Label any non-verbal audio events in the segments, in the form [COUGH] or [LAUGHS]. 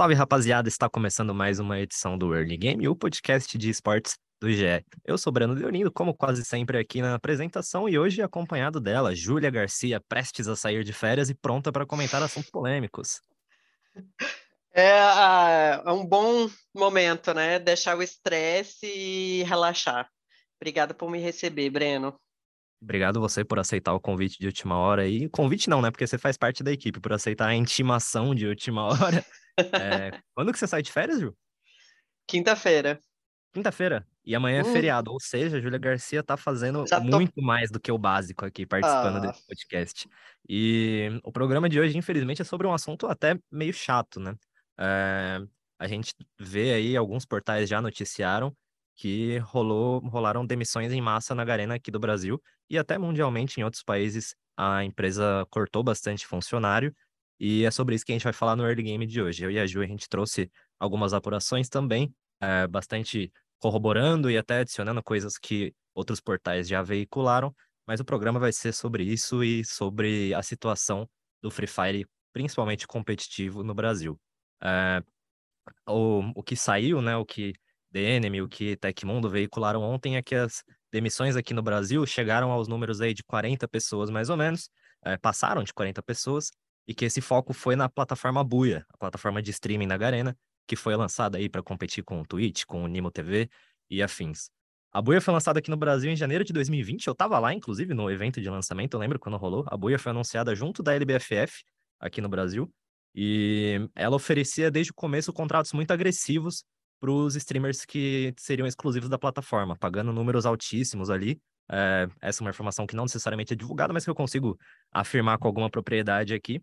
Salve rapaziada, está começando mais uma edição do Early Game, o podcast de esportes do GE. Eu sou Breno Leonindo, como quase sempre aqui na apresentação, e hoje acompanhado dela, Júlia Garcia, prestes a sair de férias e pronta para comentar assuntos polêmicos. É, é um bom momento, né? Deixar o estresse e relaxar. Obrigada por me receber, Breno. Obrigado você por aceitar o convite de última hora aí. Convite não, né? Porque você faz parte da equipe, por aceitar a intimação de última [LAUGHS] hora. É, Quando que você sai de férias, Ju? Quinta-feira. Quinta-feira. E amanhã é Hum. feriado, ou seja, a Júlia Garcia tá fazendo Já tô- muito mais do que o básico aqui, participando Ah. desse podcast. E o programa de hoje, infelizmente, é sobre um assunto até meio chato, né? É, a gente vê aí, alguns portais já noticiaram que rolou, rolaram demissões em massa na Garena aqui do Brasil e até mundialmente em outros países a empresa cortou bastante funcionário e é sobre isso que a gente vai falar no early game de hoje. Eu e a Ju, a gente trouxe algumas apurações também, é, bastante corroborando e até adicionando coisas que outros portais já veicularam, mas o programa vai ser sobre isso e sobre a situação do Free Fire, principalmente competitivo no Brasil. É, o, o que saiu, né, o que Enemy, o que Tecmundo veicularam ontem é que as demissões aqui no Brasil chegaram aos números aí de 40 pessoas, mais ou menos, é, passaram de 40 pessoas, e que esse foco foi na plataforma Buia, a plataforma de streaming da Garena, que foi lançada aí para competir com o Twitch, com o Nimo TV e afins. A Buia foi lançada aqui no Brasil em janeiro de 2020, eu estava lá, inclusive, no evento de lançamento, eu lembro quando rolou. A Buia foi anunciada junto da LBFF aqui no Brasil, e ela oferecia desde o começo contratos muito agressivos para os streamers que seriam exclusivos da plataforma, pagando números altíssimos ali. É, essa é uma informação que não necessariamente é divulgada, mas que eu consigo afirmar com alguma propriedade aqui.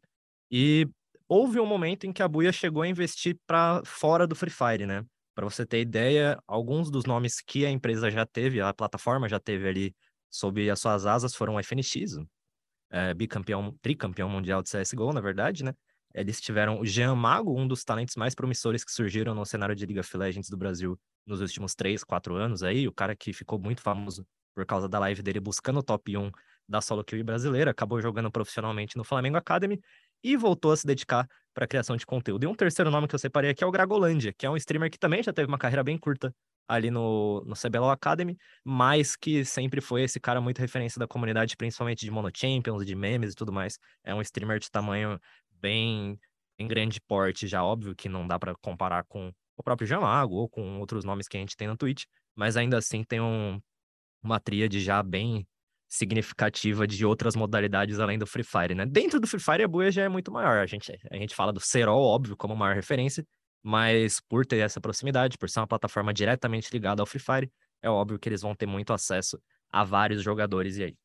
E houve um momento em que a Buia chegou a investir para fora do Free Fire, né? Para você ter ideia, alguns dos nomes que a empresa já teve, a plataforma já teve ali sob as suas asas foram o FNX, é, bicampeão, tricampeão mundial de CSGO, na verdade, né? Eles tiveram o Jean Mago, um dos talentos mais promissores que surgiram no cenário de League of Legends do Brasil nos últimos 3, 4 anos aí, o cara que ficou muito famoso por causa da live dele buscando o top 1 da solo queue brasileira, acabou jogando profissionalmente no Flamengo Academy e voltou a se dedicar para a criação de conteúdo. E um terceiro nome que eu separei aqui é o Gragolândia, que é um streamer que também já teve uma carreira bem curta ali no, no CBLOL Academy, mas que sempre foi esse cara muito referência da comunidade, principalmente de Mono Champions, de memes e tudo mais. É um streamer de tamanho bem em grande porte, já óbvio que não dá para comparar com o próprio Jamago ou com outros nomes que a gente tem no Twitch, mas ainda assim tem um, uma tríade já bem significativa de outras modalidades além do Free Fire, né? Dentro do Free Fire, a Buia já é muito maior. A gente, a gente fala do Serol, óbvio, como maior referência, mas por ter essa proximidade, por ser uma plataforma diretamente ligada ao Free Fire, é óbvio que eles vão ter muito acesso a vários jogadores e aí.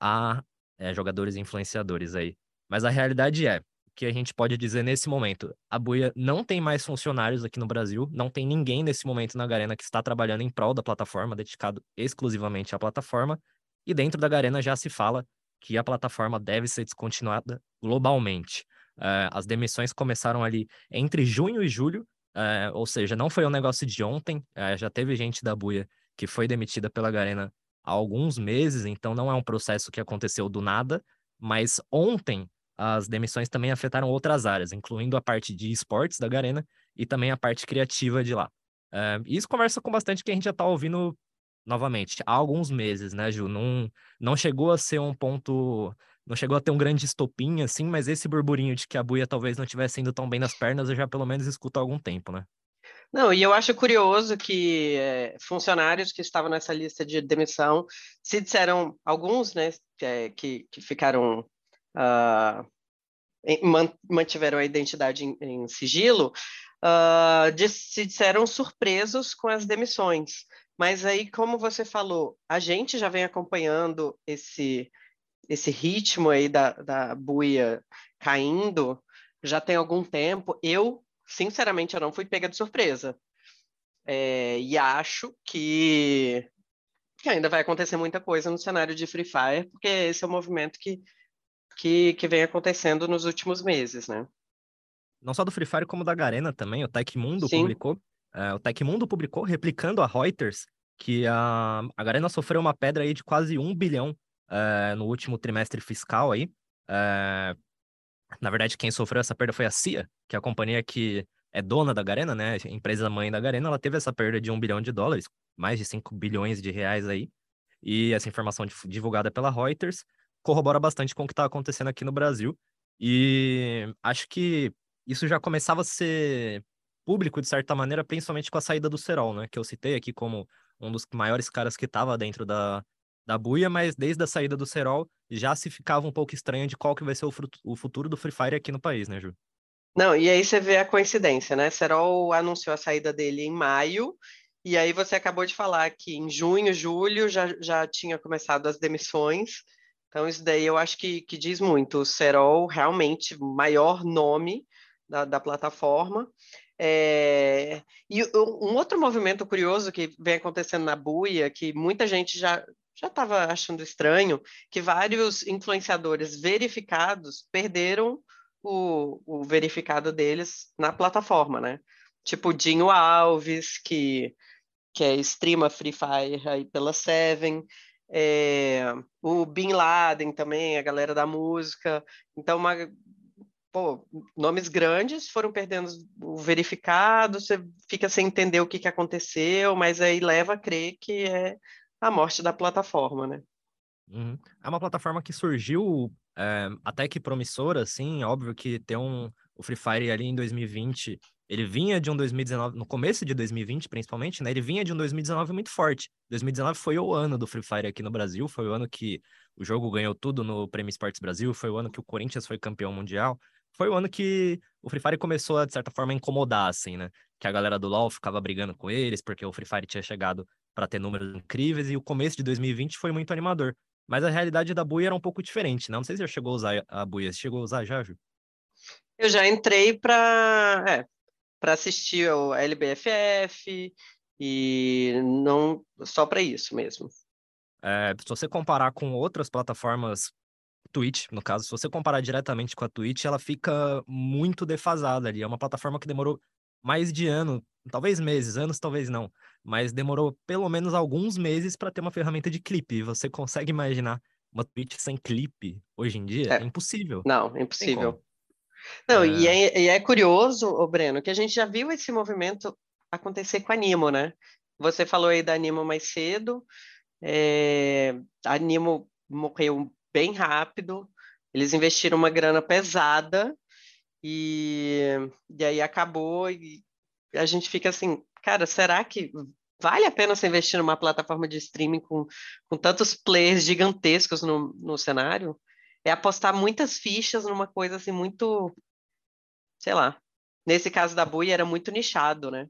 A é, jogadores e influenciadores aí. Mas a realidade é que a gente pode dizer nesse momento, a Buia não tem mais funcionários aqui no Brasil, não tem ninguém nesse momento na Garena que está trabalhando em prol da plataforma, dedicado exclusivamente à plataforma, e dentro da Garena já se fala que a plataforma deve ser descontinuada globalmente. Eh, as demissões começaram ali entre junho e julho, eh, ou seja, não foi um negócio de ontem, eh, já teve gente da Buia que foi demitida pela Garena há alguns meses, então não é um processo que aconteceu do nada, mas ontem as demissões também afetaram outras áreas, incluindo a parte de esportes da Garena e também a parte criativa de lá. E isso conversa com bastante que a gente já está ouvindo novamente há alguns meses, né, Ju? Não, não chegou a ser um ponto. Não chegou a ter um grande estopim, assim, mas esse burburinho de que a Buia talvez não estivesse indo tão bem nas pernas, eu já pelo menos escuto há algum tempo, né? Não, e eu acho curioso que é, funcionários que estavam nessa lista de demissão se disseram, alguns, né, é, que, que ficaram, man- mantiveram a identidade em, em sigilo, ah, dis- se disseram surpresos com as demissões. Mas aí, como você falou, a gente já vem acompanhando esse, esse ritmo aí da, da buia caindo já tem algum tempo. Eu, sinceramente, eu não fui pega de surpresa. É, e acho que, que ainda vai acontecer muita coisa no cenário de Free Fire, porque esse é o movimento que, que, que vem acontecendo nos últimos meses, né? Não só do Free Fire, como da Garena também. O Tecmundo Sim. publicou. é, o Tecmundo publicou, replicando a Reuters, que a, a Garena sofreu uma pedra aí de quase um bilhão é, no último trimestre fiscal aí. É, na verdade, quem sofreu essa perda foi a CIA, que é a companhia que é dona da Garena, né? A empresa mãe da Garena, ela teve essa perda de um bilhão de dólares, mais de 5 bilhões de reais aí. E essa informação divulgada pela Reuters corrobora bastante com o que está acontecendo aqui no Brasil. E acho que isso já começava a ser público, de certa maneira, principalmente com a saída do Serol, né? Que eu citei aqui como um dos maiores caras que estava dentro da, da buia, mas desde a saída do Serol já se ficava um pouco estranho de qual que vai ser o, o futuro do Free Fire aqui no país, né, Ju? Não, e aí você vê a coincidência, né? Serol anunciou a saída dele em maio, e aí você acabou de falar que em junho, julho já, já tinha começado as demissões. Então, isso daí eu acho que, que diz muito. O Serol, realmente, maior nome da, da plataforma. É, E um outro movimento curioso que vem acontecendo na Buia, que muita gente já já estava achando estranho, que vários influenciadores verificados perderam o, o verificado deles na plataforma, né? Tipo Dinho Alves, que, que é streama Free Fire aí pela Seven, é, o Bin Laden também, a galera da música. Então, uma, pô, nomes grandes foram perdendo o verificado, você fica sem entender o que, que aconteceu, mas aí leva a crer que é a morte da plataforma, né? Uhum. É uma plataforma que surgiu é, até que promissora, assim, óbvio que tem um, o Free Fire ali em 2020, ele vinha de um 2019, no começo de 2020 principalmente, né, ele vinha de um 2019 muito forte. 2019 foi o ano do Free Fire aqui no Brasil, foi o ano que o jogo ganhou tudo no Prêmio Esportes Brasil, foi o ano que o Corinthians foi campeão mundial, foi o ano que o Free Fire começou a, de certa forma, incomodar, assim, né, que a galera do LoL ficava brigando com eles, porque o Free Fire tinha chegado para ter números incríveis, e o começo de 2020 foi muito animador. Mas a realidade da buia era um pouco diferente, né? Não sei se já chegou a usar a buia. Você chegou a usar já, Ju? Eu já entrei para é, para assistir ao LBFF e não só para isso mesmo. É, se você comparar com outras plataformas, Twitch, no caso, se você comparar diretamente com a Twitch, ela fica muito defasada ali. É uma plataforma que demorou mais de ano, talvez meses, anos talvez não, mas demorou pelo menos alguns meses para ter uma ferramenta de clipe. Você consegue imaginar uma Twitch sem clipe hoje em dia? É. É, impossível. Não, Tem impossível. Não, e é, e é curioso, ô Breno, que a gente já viu esse movimento acontecer com a Animo, né? Você falou aí da Animo mais cedo, é, a Animo morreu bem rápido, eles investiram uma grana pesada e, e aí acabou e a gente fica assim, cara, será que vale a pena você investir numa plataforma de streaming com, com tantos players gigantescos no, no cenário? É apostar muitas fichas numa coisa assim muito, sei lá. Nesse caso da Bui era muito nichado, né?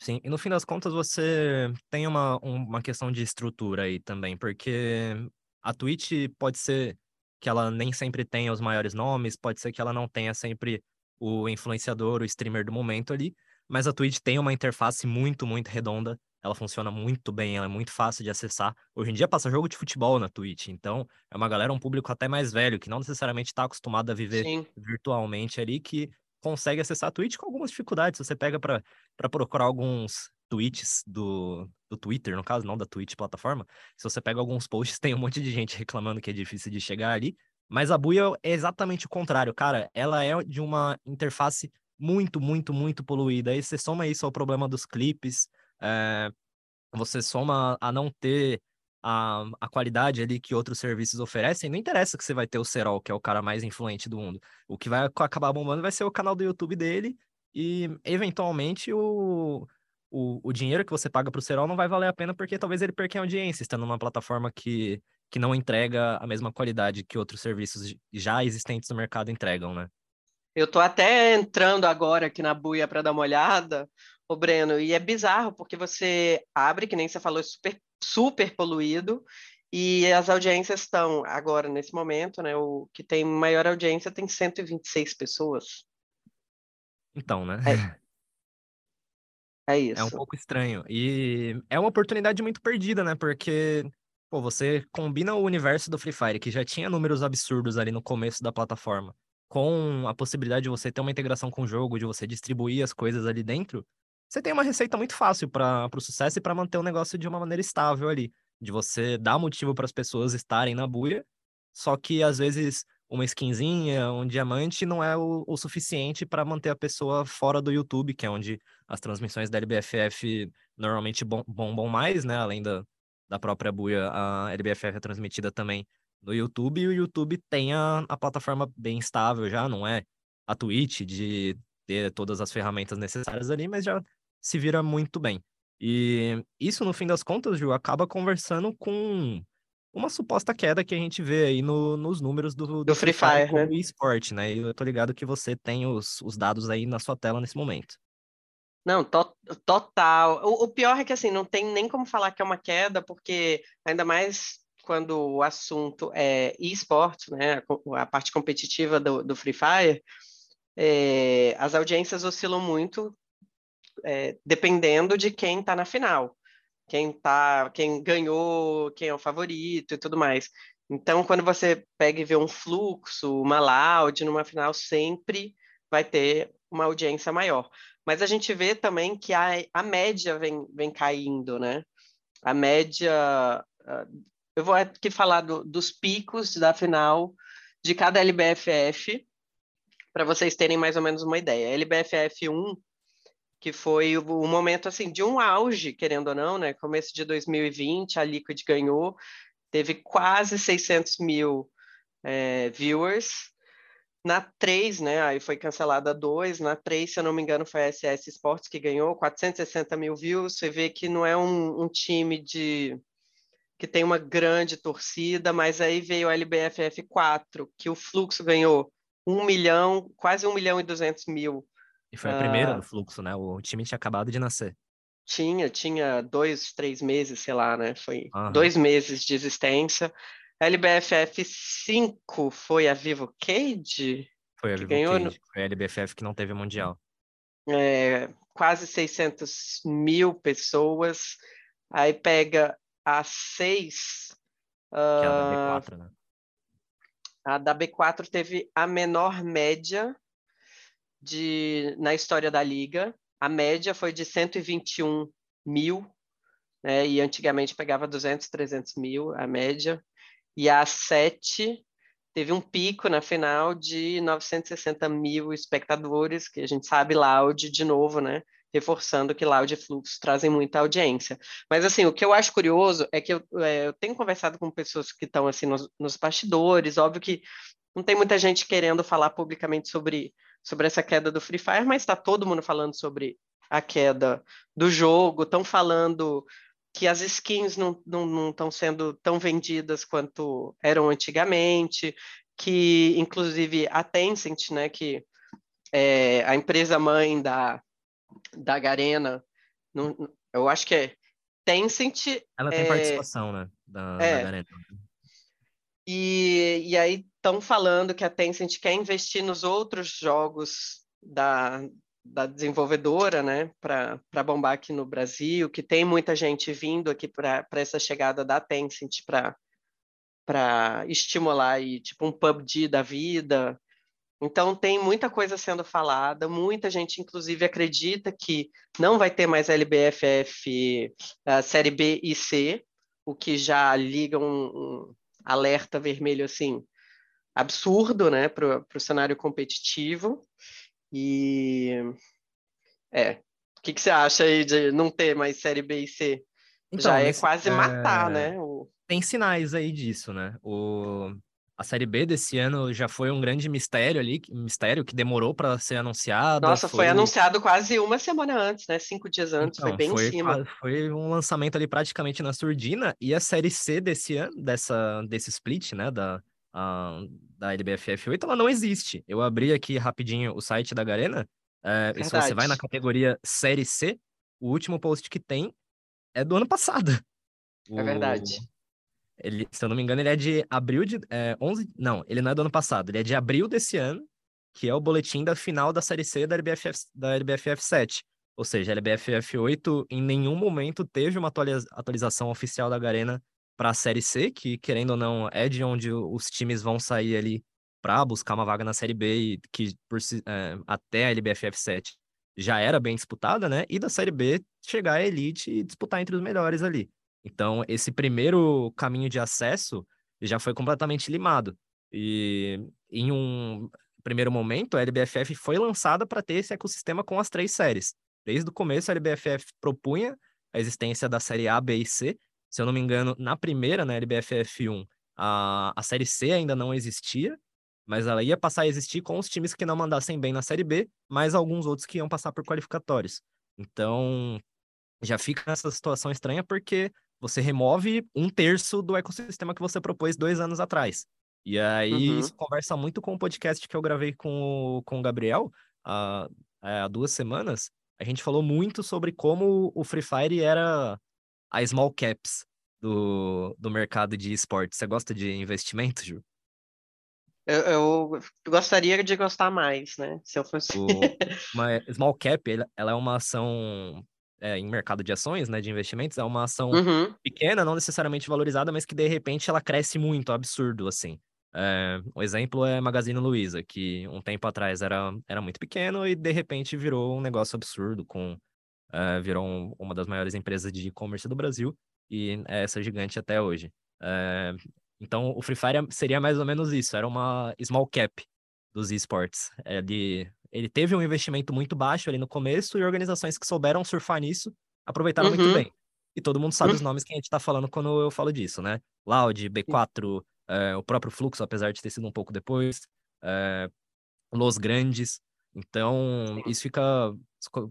Sim, e no fim das contas você tem uma, um- uma questão de estrutura aí também, porque a Twitch pode ser que ela nem sempre tenha os maiores nomes, pode ser que ela não tenha sempre o influenciador, o streamer do momento ali, mas a Twitch tem uma interface muito, muito redonda, ela funciona muito bem, ela é muito fácil de acessar. Hoje em dia passa jogo de futebol na Twitch, então é uma galera, um público até mais velho, que não necessariamente está acostumado a viver Sim. virtualmente ali, que consegue acessar a Twitch com algumas dificuldades. Se você pega para procurar alguns tweets do, do Twitter, no caso, não da Twitch plataforma, se você pega alguns posts, [LAUGHS] tem um monte de gente reclamando que é difícil de chegar ali. Mas a Buia é exatamente o contrário, cara. Ela é de uma interface muito, muito, muito poluída. Aí você soma isso ao problema dos clipes, é, você soma a não ter a, a qualidade ali que outros serviços oferecem, não interessa que você vai ter o Serol, que é o cara mais influente do mundo. O que vai ac- acabar bombando vai ser o canal do YouTube dele e, eventualmente, o, o, o dinheiro que você paga pro Serol não vai valer a pena porque talvez ele perca em audiência, estando numa plataforma que, que não entrega a mesma qualidade que outros serviços já existentes no mercado entregam, né? Eu tô até entrando agora aqui na buia para dar uma olhada, ô Breno, e é bizarro porque você abre, que nem você falou, é super, super poluído, e as audiências estão agora, nesse momento, né? O que tem maior audiência tem 126 pessoas. Então, né? É [LAUGHS] É um isso. pouco estranho. E é uma oportunidade muito perdida, né? Porque, pô, você combina o universo do Free Fire, que já tinha números absurdos ali no começo da plataforma, com a possibilidade de você ter uma integração com o jogo, de você distribuir as coisas ali dentro, você tem uma receita muito fácil para o sucesso e para manter o negócio de uma maneira estável ali. De você dar motivo para as pessoas estarem na buia, só que às vezes uma skinzinha, um diamante não é o, o suficiente para manter a pessoa fora do YouTube, que é onde as transmissões da LBFF normalmente bom- bombam mais, né? Além da, da própria buia, a LBFF é transmitida também no YouTube, e o YouTube tem a, a plataforma bem estável já, não é a Twitch de ter todas as ferramentas necessárias ali, mas já se vira muito bem. E isso, no fim das contas, Ju, acaba conversando com uma suposta queda que a gente vê aí no- nos números do, Do Free Fire, como né? esporte, né? E eu tô ligado que você tem os, os dados aí na sua tela nesse momento. Não, to- total. O, o pior é que assim, não tem nem como falar que é uma queda, porque ainda mais quando o assunto é esportes, né? A, a parte competitiva do, do Free Fire, é, as audiências oscilam muito, é, dependendo de quem está na final, quem tá, quem ganhou, quem é o favorito e tudo mais. Então, quando você pega e vê um fluxo, uma loud numa final, sempre vai ter uma audiência maior. Mas a gente vê também que a, a média vem, vem caindo, né? A média. ah, Eu vou aqui falar do- dos picos da final de cada LBFF, para vocês terem mais ou menos uma ideia. LBFF 1, que foi o, momento assim de um auge, querendo ou não, né? Começo de 2020, a Liquid ganhou, teve quase 600 mil eh, viewers. Na 3, né? Aí foi cancelada a 2. Na 3, se eu não me engano, foi a SS Sports que ganhou 460 mil views. Você vê que não é um, um time de que tem uma grande torcida, mas aí veio a LBFF 4, que o Fluxo ganhou 1 milhão, quase 1 milhão e 200 mil. E foi a primeira Ah. do fluxo, né? O time tinha acabado de nascer. Tinha, tinha dois, três meses, sei lá, né? Foi Aham. dois meses de existência. A LBFF 5 foi a Vivo Cage? Foi a Vivo ganhou no- Cage, foi a LBFF que não teve mundial. é, quase 600 mil pessoas. Aí pega a 6, Que é a da ah, B4, né? a da B4 teve a menor média de, na história da liga. A média foi de 121 mil, né? E antigamente pegava 200, 300 mil a média. E a 7 teve um pico na final de 960 mil espectadores, que a gente sabe, Loud, de novo, né? Reforçando que Loud e Fluxo trazem muita audiência. Mas, assim, o que eu acho curioso é que eu, é, eu tenho conversado com pessoas que estão, assim, nos, nos bastidores, óbvio que não tem muita gente querendo falar publicamente sobre, sobre essa queda do Free Fire, mas está todo mundo falando sobre a queda do jogo, estão falando que as skins não estão sendo tão vendidas quanto eram antigamente, que inclusive a Tencent, né, que é a empresa mãe da, da Garena, não, eu acho que é Tencent, Ela tem é, participação, né? Da, da é. Garena. e, e aí estão falando que a Tencent quer investir nos outros jogos da, da desenvolvedora, né, para bombar aqui no Brasil, que tem muita gente vindo aqui para essa chegada da Tencent para estimular aí, tipo um PUBG da vida. Então tem muita coisa sendo falada, muita gente inclusive acredita que não vai ter mais LBFF uh, série B e C, o que já liga um, um alerta vermelho assim absurdo, né, para o cenário competitivo. E é, o que, que você acha aí de não ter mais série B e C? Então, Já é nesse- quase matar, é, né? O... Tem sinais aí disso, né? O... A Série B desse ano já foi um grande mistério ali, mistério que demorou para ser anunciada. Nossa, foi... anunciado quase uma semana antes, né? Cinco dias antes, foi Então, bem foi, em cima. foi um lançamento ali praticamente na surdina, e a Série C desse ano, dessa, desse split, né, da, a, da LBFF 8, ela não existe. Eu abri aqui rapidinho o site da Garena, é, e se você vai na categoria Série C, o último post que tem é do ano passado. É verdade. Ele, se eu não me engano, ele é de abril de é, 11. Não, ele não é do ano passado, ele é de abril desse ano, que é o boletim da final da Série C da LBFF, da LBFF 7. Ou seja, a LBFF 8 em nenhum momento teve uma atualização oficial da Garena para a Série C, que, querendo ou não, é de onde os times vão sair ali para buscar uma vaga na Série B, e que por, é, até a LBFF 7 já era bem disputada, né? E da Série B chegar à elite e disputar entre os melhores ali. Então, esse primeiro caminho de acesso já foi completamente limado. E em um primeiro momento, a LBFF foi lançada para ter esse ecossistema com as três séries. Desde o começo, a LBFF propunha a existência da série A, B e C. Se eu não me engano, na primeira, na LBFF 1, a, a série C ainda não existia, mas ela ia passar a existir com os times que não mandassem bem na série B, mais alguns outros que iam passar por qualificatórios. Então, já fica nessa situação estranha porque você remove um terço do ecossistema que você propôs dois anos atrás. E aí, uhum. isso conversa muito com o podcast que eu gravei com o, com o Gabriel há, há duas semanas, a gente falou muito sobre como o Free Fire era a small caps do, do mercado de esportes. Você gosta de investimento, Ju? Eu, eu, gostaria de gostar mais, né? Se eu fosse. O, [LAUGHS] uma small cap, ela é uma ação é, em mercado de ações, né? De investimentos, é uma ação uhum. pequena, não necessariamente valorizada, mas que de repente ela cresce muito, absurdo, assim. É, um exemplo é Magazine Luiza, que um tempo atrás era, era muito pequeno e de repente virou um negócio absurdo, com é, virou um, uma das maiores empresas de e-commerce do Brasil e é essa gigante até hoje. É, então, o Free Fire seria mais ou menos isso, era uma small cap dos esportes. Ele, ele teve um investimento muito baixo ali no começo e organizações que souberam surfar nisso aproveitaram uhum. muito bem. E todo mundo sabe uhum. os nomes que a gente está falando quando eu falo disso, né? Loud, B4, é, o próprio fluxo, apesar de ter sido um pouco depois, é, Los Grandes. Então, isso fica,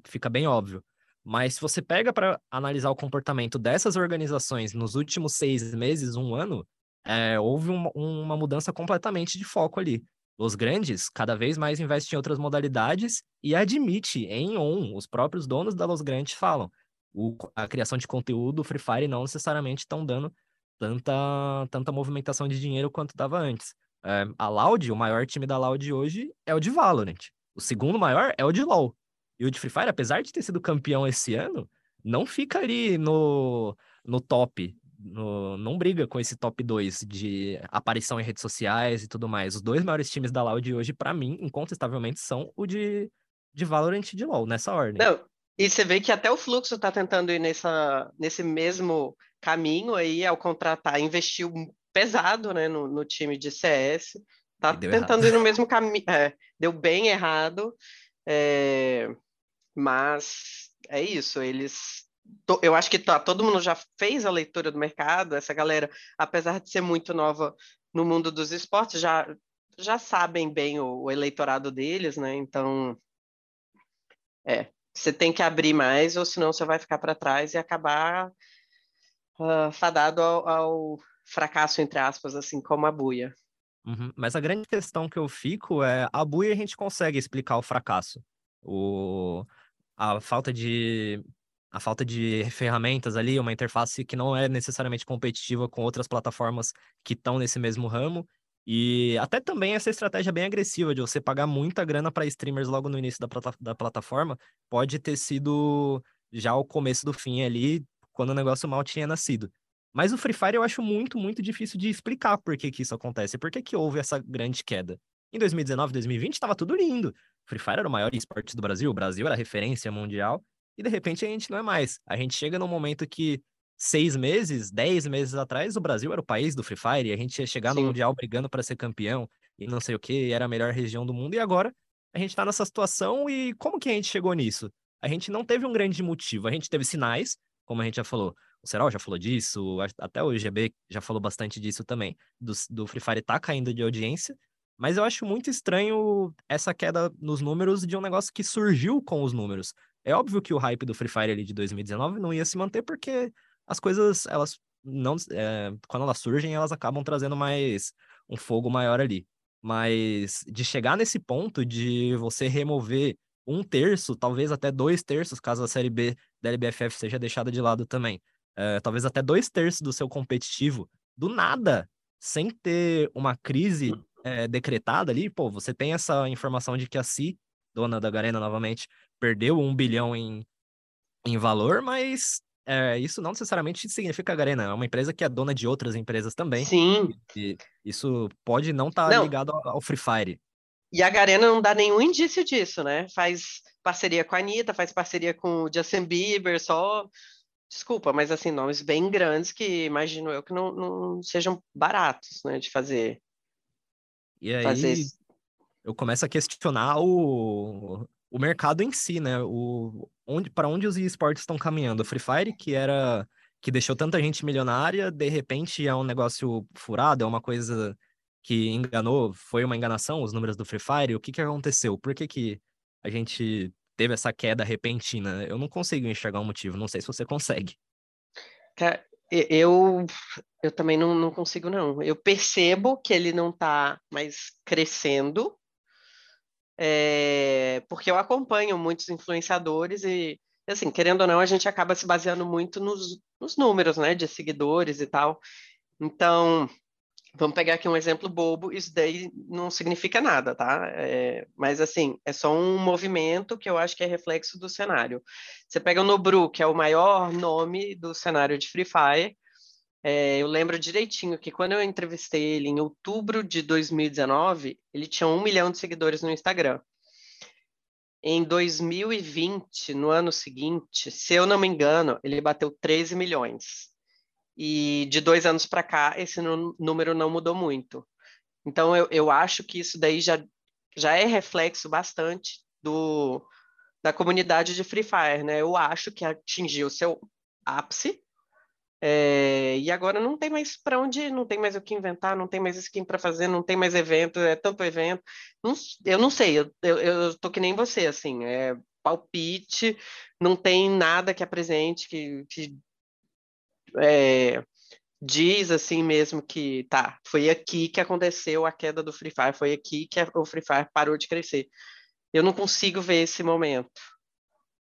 fica bem óbvio. Mas se você pega para analisar o comportamento dessas organizações nos últimos seis meses, um ano, é, houve uma, uma mudança completamente de foco ali. Os grandes cada vez mais investem em outras modalidades e admite em on, os próprios donos da Los Grandes falam, o, a criação de conteúdo, Free Fire não necessariamente estão dando tanta, tanta movimentação de dinheiro quanto dava antes. É, a Loud, o maior time da Loud hoje é o de Valorant. O segundo maior é o de LoL. E o de Free Fire, apesar de ter sido campeão esse ano, não fica ali no, no top. No, não briga com esse top 2 de aparição em redes sociais e tudo mais. Os dois maiores times da Loud hoje, para mim, incontestavelmente, são o de, de Valorant e de LoL, nessa ordem. Não, e você vê que até o Fluxo está tentando ir nessa, nesse mesmo caminho aí ao contratar, investiu pesado né, no, no time de CS, tá tentando errado. ir no mesmo caminho, é, deu bem errado, é, mas é isso, eles eu acho que tá, todo mundo já fez a leitura do mercado, essa galera, apesar de ser muito nova no mundo dos esportes, já, já sabem bem o, o eleitorado deles, né? Então, é, você tem que abrir mais, ou senão você vai ficar para trás e acabar uh, fadado ao, ao, fracasso, entre aspas, assim como a buia. Uhum. Mas a grande questão que eu fico é a buia a gente consegue explicar o fracasso. O... A falta de a falta de ferramentas ali, uma interface que não é necessariamente competitiva com outras plataformas que estão nesse mesmo ramo. E até também essa estratégia bem agressiva de você pagar muita grana para streamers logo no início da, da plataforma pode ter sido já o começo do fim ali, quando o negócio mal tinha nascido. Mas o Free Fire eu acho muito, muito difícil de explicar por que, que isso acontece, por que, que houve essa grande queda. Em 2019, 2020, estava tudo lindo. Free Fire era o maior esporte do Brasil, o Brasil era referência mundial, e de repente a gente não é mais. A gente chega num momento que seis meses, dez meses atrás, o Brasil era o país do Free Fire, e a gente ia chegar Sim. no Mundial brigando para ser campeão, e não sei o que, era a melhor região do mundo, e agora a gente está nessa situação, e como que a gente chegou nisso? A gente não teve um grande motivo, a gente teve sinais, como a gente já falou, o Serol já falou disso, até o GB já falou bastante disso também, do, do Free Fire tá caindo de audiência, mas eu acho muito estranho essa queda nos números de um negócio que surgiu com os números. É óbvio que o hype do Free Fire ali de 2019 não ia se manter porque as coisas, elas não, é, quando elas surgem, elas acabam trazendo mais um fogo maior ali. Mas de chegar nesse ponto de você remover um terço, talvez até dois terços, caso a Série B da LBFF seja deixada de lado também. É, talvez até dois terços do seu competitivo, do nada, sem ter uma crise é, decretada ali, pô, você tem essa informação de que a Si, dona da Garena novamente, perdeu um bilhão em, em valor, mas é, isso não necessariamente significa a Garena. É uma empresa que é dona de outras empresas também. Sim. E isso pode não estar tá ligado ao, ao Free Fire. E a Garena não dá nenhum indício disso, né? Faz parceria com a Anitta, faz parceria com o Justin Bieber, só. Desculpa, mas assim, nomes bem grandes que imagino eu que não, não sejam baratos, né, de fazer. E aí, fazer... eu começo a questionar o, o mercado em si, né? O, onde, para onde os esportes estão caminhando? O Free Fire, que era que deixou tanta gente milionária, de repente é um negócio furado, é uma coisa que enganou, foi uma enganação os números do Free Fire? O que, que aconteceu? Por que, que a gente teve essa queda repentina? Eu não consigo enxergar um motivo, não sei se você consegue. Cara, eu, eu também não, não consigo, não. Eu percebo que ele não está mais crescendo, é, porque eu acompanho muitos influenciadores e, assim, querendo ou não, a gente acaba se baseando muito nos, nos números, né, de seguidores e tal. Então, Vamos pegar aqui um exemplo bobo, isso daí não significa nada, tá? É, mas assim, é só um movimento que eu acho que é reflexo do cenário. Você pega o Nobru, que é o maior nome do cenário de Free Fire. É, eu lembro direitinho que quando eu entrevistei ele em outubro de 2019, ele tinha um milhão de seguidores no Instagram. Em 2020, no ano seguinte, se eu não me engano, ele bateu 13 milhões. E de dois anos para cá, esse número não mudou muito. Então, eu, eu acho que isso daí já, já é reflexo bastante do, da comunidade de Free Fire, né? Eu acho que atingiu seu ápice, é, e agora não tem mais para onde não tem mais o que inventar, não tem mais skin para fazer, não tem mais evento, é tanto evento. Não, eu não sei, eu, eu, eu tô que nem você, assim, é palpite, não tem nada que apresente que, que é, diz assim mesmo que tá, foi aqui que aconteceu a queda do Free Fire, foi aqui que o Free Fire parou de crescer. Eu não consigo ver esse momento.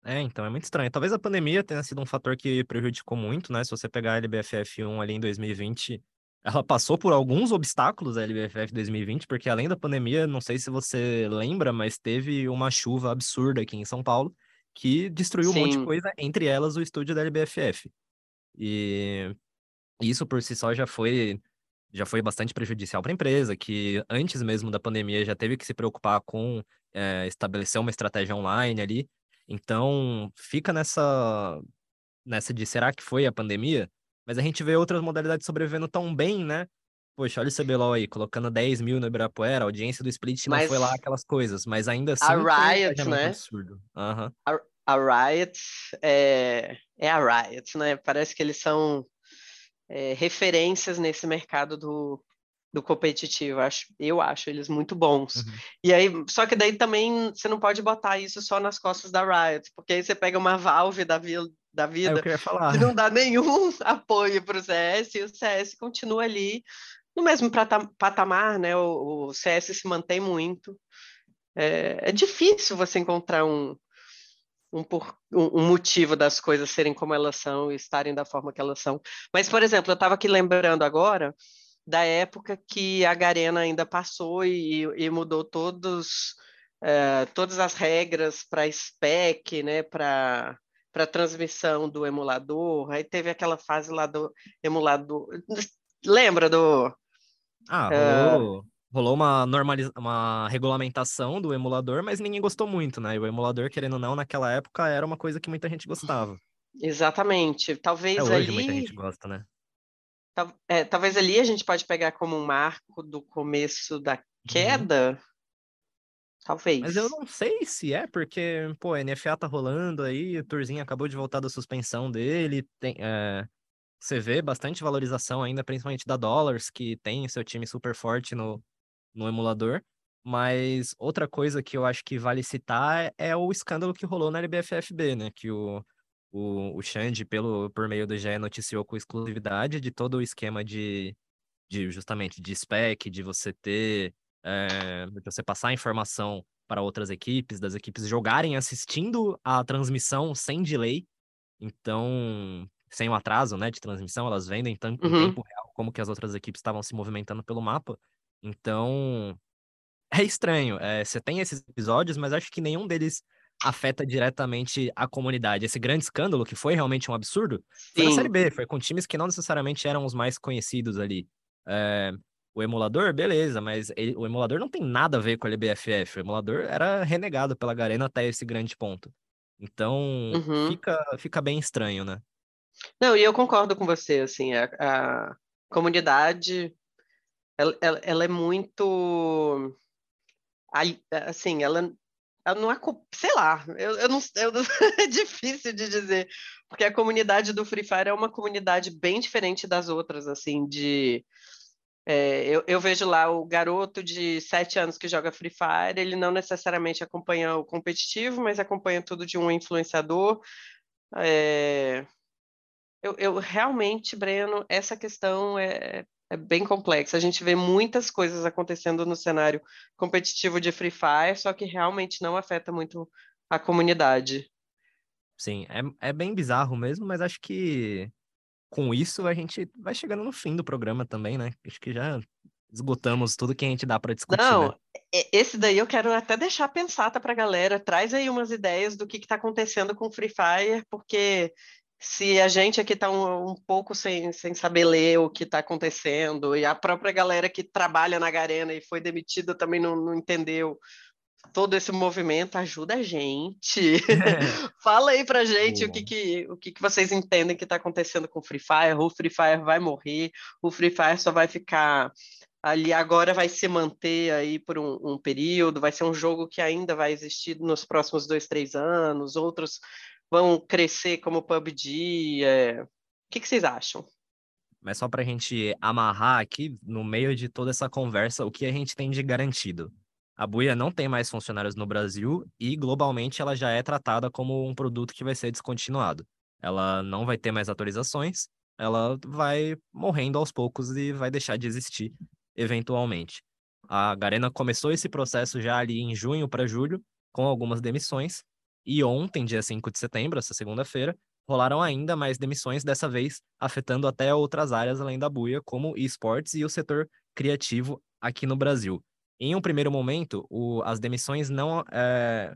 É, então é muito estranho. Talvez a pandemia tenha sido um fator que prejudicou muito, né? Se você pegar a LBFF 1 ali em 2020, ela passou por alguns obstáculos a LBFF 2020, porque além da pandemia, não sei se você lembra, mas teve uma chuva absurda aqui em São Paulo que destruiu Sim. um monte de coisa, entre elas o estúdio da LBFF. E isso por si só já foi já foi bastante prejudicial para a empresa, que antes mesmo da pandemia já teve que se preocupar com é, estabelecer uma estratégia online ali. Então, fica nessa, nessa de será que foi a pandemia? Mas a gente vê outras modalidades sobrevivendo tão bem, né? Poxa, olha o CBLOL aí, colocando 10 mil no Ibirapuera, a audiência do Split mas não foi lá aquelas coisas, mas ainda assim... A Riot, né? Absurdo. Uhum. A, a Riot é, é a Riot, né? Parece que eles são é, referências nesse mercado do, do competitivo. Eu acho, eu acho eles muito bons. Uhum. E aí, só que daí também você não pode botar isso só nas costas da Riot, porque aí você pega uma Valve da, vi da é vida é que não dá nenhum [LAUGHS] apoio para o CS e o CS continua ali no mesmo patamar, né? O, o CS se mantém muito. É, é difícil você encontrar um, um, por, um, motivo das coisas serem como elas são e estarem da forma que elas são. Mas, por exemplo, eu estava aqui lembrando agora da época que a Garena ainda passou e, e mudou todos, uh, todas as regras para spec, né, para para transmissão do emulador. Aí teve aquela fase lá do emulador. Lembra do ah, uh, rolou uma, normaliz... uma regulamentação do emulador, mas ninguém gostou muito, né? E o emulador, querendo ou não, naquela época era uma coisa que muita gente gostava. Exatamente. Talvez é, hoje ali... muita gente gosta, né? É, talvez ali a gente pode pegar como um marco do começo da uhum. queda. Uhum. Talvez. Mas eu não sei se é, porque, pô, a NFA tá rolando aí, o Turzinho acabou de voltar da suspensão dele, tem, é, você vê bastante valorização ainda, principalmente da Dollars, que tem seu time super forte no, no emulador. Mas outra coisa que eu acho que vale citar é o escândalo que rolou na LBFFB, né? Que o, o, o Xande, pelo, por meio do GE, noticiou com exclusividade de todo o esquema de, de justamente de spec, de você ter, é, de você passar informação para outras equipes, das equipes jogarem assistindo a transmissão sem delay. Então, sem o atraso, né, de transmissão, elas vendem tanto uhum. em tempo real como que as outras equipes estavam se movimentando pelo mapa. Então, é estranho. É, você tem esses episódios, mas acho que nenhum deles afeta diretamente a comunidade. Esse grande escândalo, que foi realmente um absurdo, foi na Sim. Série B, foi com times que não necessariamente eram os mais conhecidos ali. É, o emulador, beleza, mas ele- o emulador não tem nada a ver com a LBFF. O emulador era renegado pela Garena até esse grande ponto. Então, Uhum. fica, fica bem estranho, né? Não, e eu concordo com você, assim, a, a comunidade, ela, ela, ela é muito, ai- assim, ela, ela não é, sei lá, eu, eu não, eu [LAUGHS] é difícil de dizer, porque a comunidade do Free Fire é uma comunidade bem diferente das outras, assim, de, é, eu, eu vejo lá o garoto de sete anos que joga Free Fire, ele não necessariamente acompanha o competitivo, mas acompanha tudo de um influenciador, é, eu, eu realmente, Breno, essa questão é, é bem complexa. A gente vê muitas coisas acontecendo no cenário competitivo de Free Fire, só que realmente não afeta muito a comunidade. Sim, é, é bem bizarro mesmo, mas acho que com isso a gente vai chegando no fim do programa também, né? Acho que já esgotamos tudo que a gente dá para discutir, Não, né? esse daí eu quero até deixar pensata para a galera. Traz aí umas ideias do que está acontecendo com Free Fire, porque se a gente aqui está um, um pouco sem, sem saber ler o que está acontecendo, e a própria galera que trabalha na Garena e foi demitida também não, não entendeu todo esse movimento, ajuda a gente. [LAUGHS] [LAUGHS] Fala aí pra gente o que, que, o que, que vocês entendem que está acontecendo com o Free Fire. O Free Fire vai morrer, o Free Fire só vai ficar ali agora vai se manter aí por um, um período, vai ser um jogo que ainda vai existir nos próximos dois, três anos, outros vão crescer como PUBG. é. O que, que vocês acham? Mas só para a gente amarrar aqui, no meio de toda essa conversa, o que a gente tem de garantido? A Buia não tem mais funcionários no Brasil e globalmente ela já é tratada como um produto que vai ser descontinuado. Ela não vai ter mais atualizações, ela vai morrendo aos poucos e vai deixar de existir eventualmente. A Garena começou esse processo já ali em junho para julho, com algumas demissões, e ontem, dia 5 de setembro, essa segunda-feira, rolaram ainda mais demissões, dessa vez afetando até outras áreas além da buia, como esportes e o setor criativo aqui no Brasil. Em um primeiro momento, o- as demissões não, é,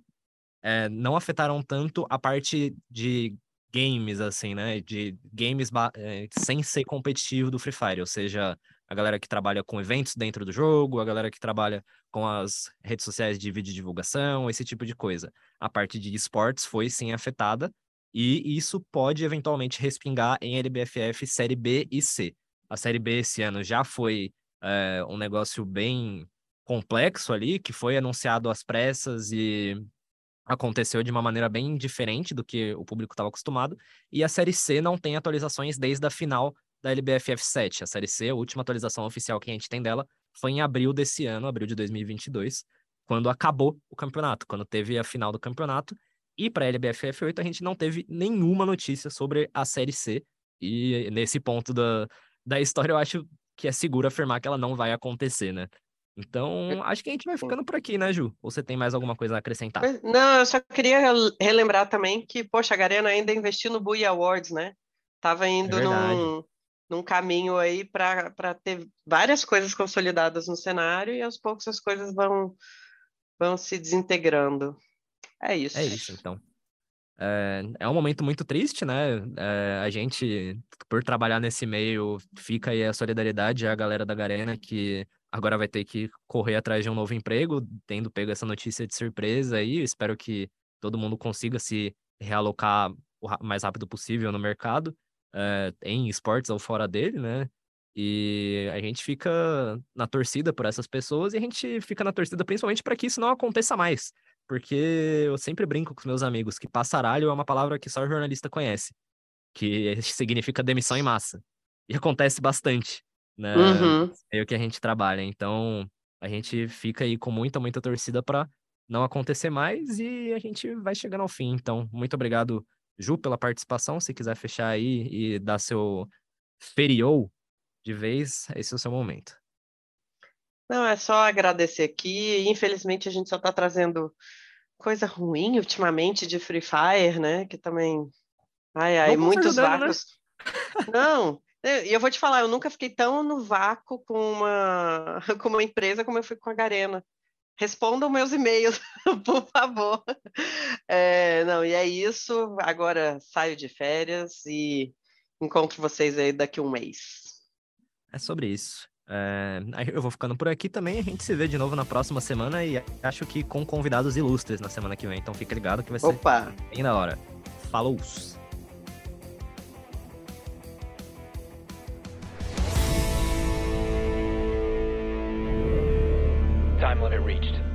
é, não afetaram tanto a parte de games, assim, né? De games é, sem ser competitivo do Free Fire, ou seja, a galera que trabalha com eventos dentro do jogo, a galera que trabalha com as redes sociais de vídeo divulgação, esse tipo de coisa. A parte de esportes foi sim afetada, e isso pode eventualmente respingar em LBFF Série B e C. A Série B esse ano já foi é, um negócio bem complexo ali, que foi anunciado às pressas e aconteceu de uma maneira bem diferente do que o público estava acostumado. E a Série C não tem atualizações desde a final da LBFF 7. A Série C, a última atualização oficial que a gente tem dela, foi em abril desse ano, abril de 2022, quando acabou o campeonato, quando teve a final do campeonato. E para a LBFF 8 a gente não teve nenhuma notícia sobre a Série C. E nesse ponto da, da história eu acho que é seguro afirmar que ela não vai acontecer, né? Então, acho que a gente vai ficando por aqui, né, Ju? Ou você tem mais alguma coisa a acrescentar? Não, eu só queria rel- relembrar também que, poxa, a Garena ainda investiu no Bui Awards, né? Tava indo verdade. num, num caminho aí para ter várias coisas consolidadas no cenário e aos poucos as coisas vão, vão se desintegrando. É isso. É isso, então. É, é um momento muito triste, né? É, a gente, por trabalhar nesse meio, fica aí a solidariedade à galera da Garena que agora vai ter que correr atrás de um novo emprego, tendo pego essa notícia de surpresa aí. Espero que todo mundo consiga se realocar o mais rápido possível no mercado, é, em esportes ou fora dele, né? E a gente fica na torcida por essas pessoas e a gente fica na torcida principalmente para que isso não aconteça mais porque eu sempre brinco com os meus amigos que passaralho é uma palavra que só o jornalista conhece, que significa demissão em massa. E acontece bastante, né? Uhum. É o que a gente trabalha. Então, a gente fica aí com muita, muita torcida para não acontecer mais e a gente vai chegando ao fim. Então, muito obrigado, Ju, pela participação. Se quiser fechar aí e dar seu feriou de vez, esse é o seu momento. Não, é só agradecer aqui. Infelizmente, a gente só está trazendo coisa ruim ultimamente de Free Fire, né? Que também. Ai, ai, Vamos muitos ajudando, né? vácuos. Não, e eu vou te falar, eu nunca fiquei tão no vácuo com uma, [LAUGHS] com uma empresa como eu fui com a Garena. Respondam meus e-mails, [LAUGHS] por favor. É, não, e é isso. Agora saio de férias e encontro vocês aí daqui a um mês. É sobre isso. É, eu vou ficando por aqui também. A gente se vê de novo na próxima semana e acho que com convidados ilustres na semana que vem. Então fica ligado que vai ser Opa! bem da hora. Falou! what it reached.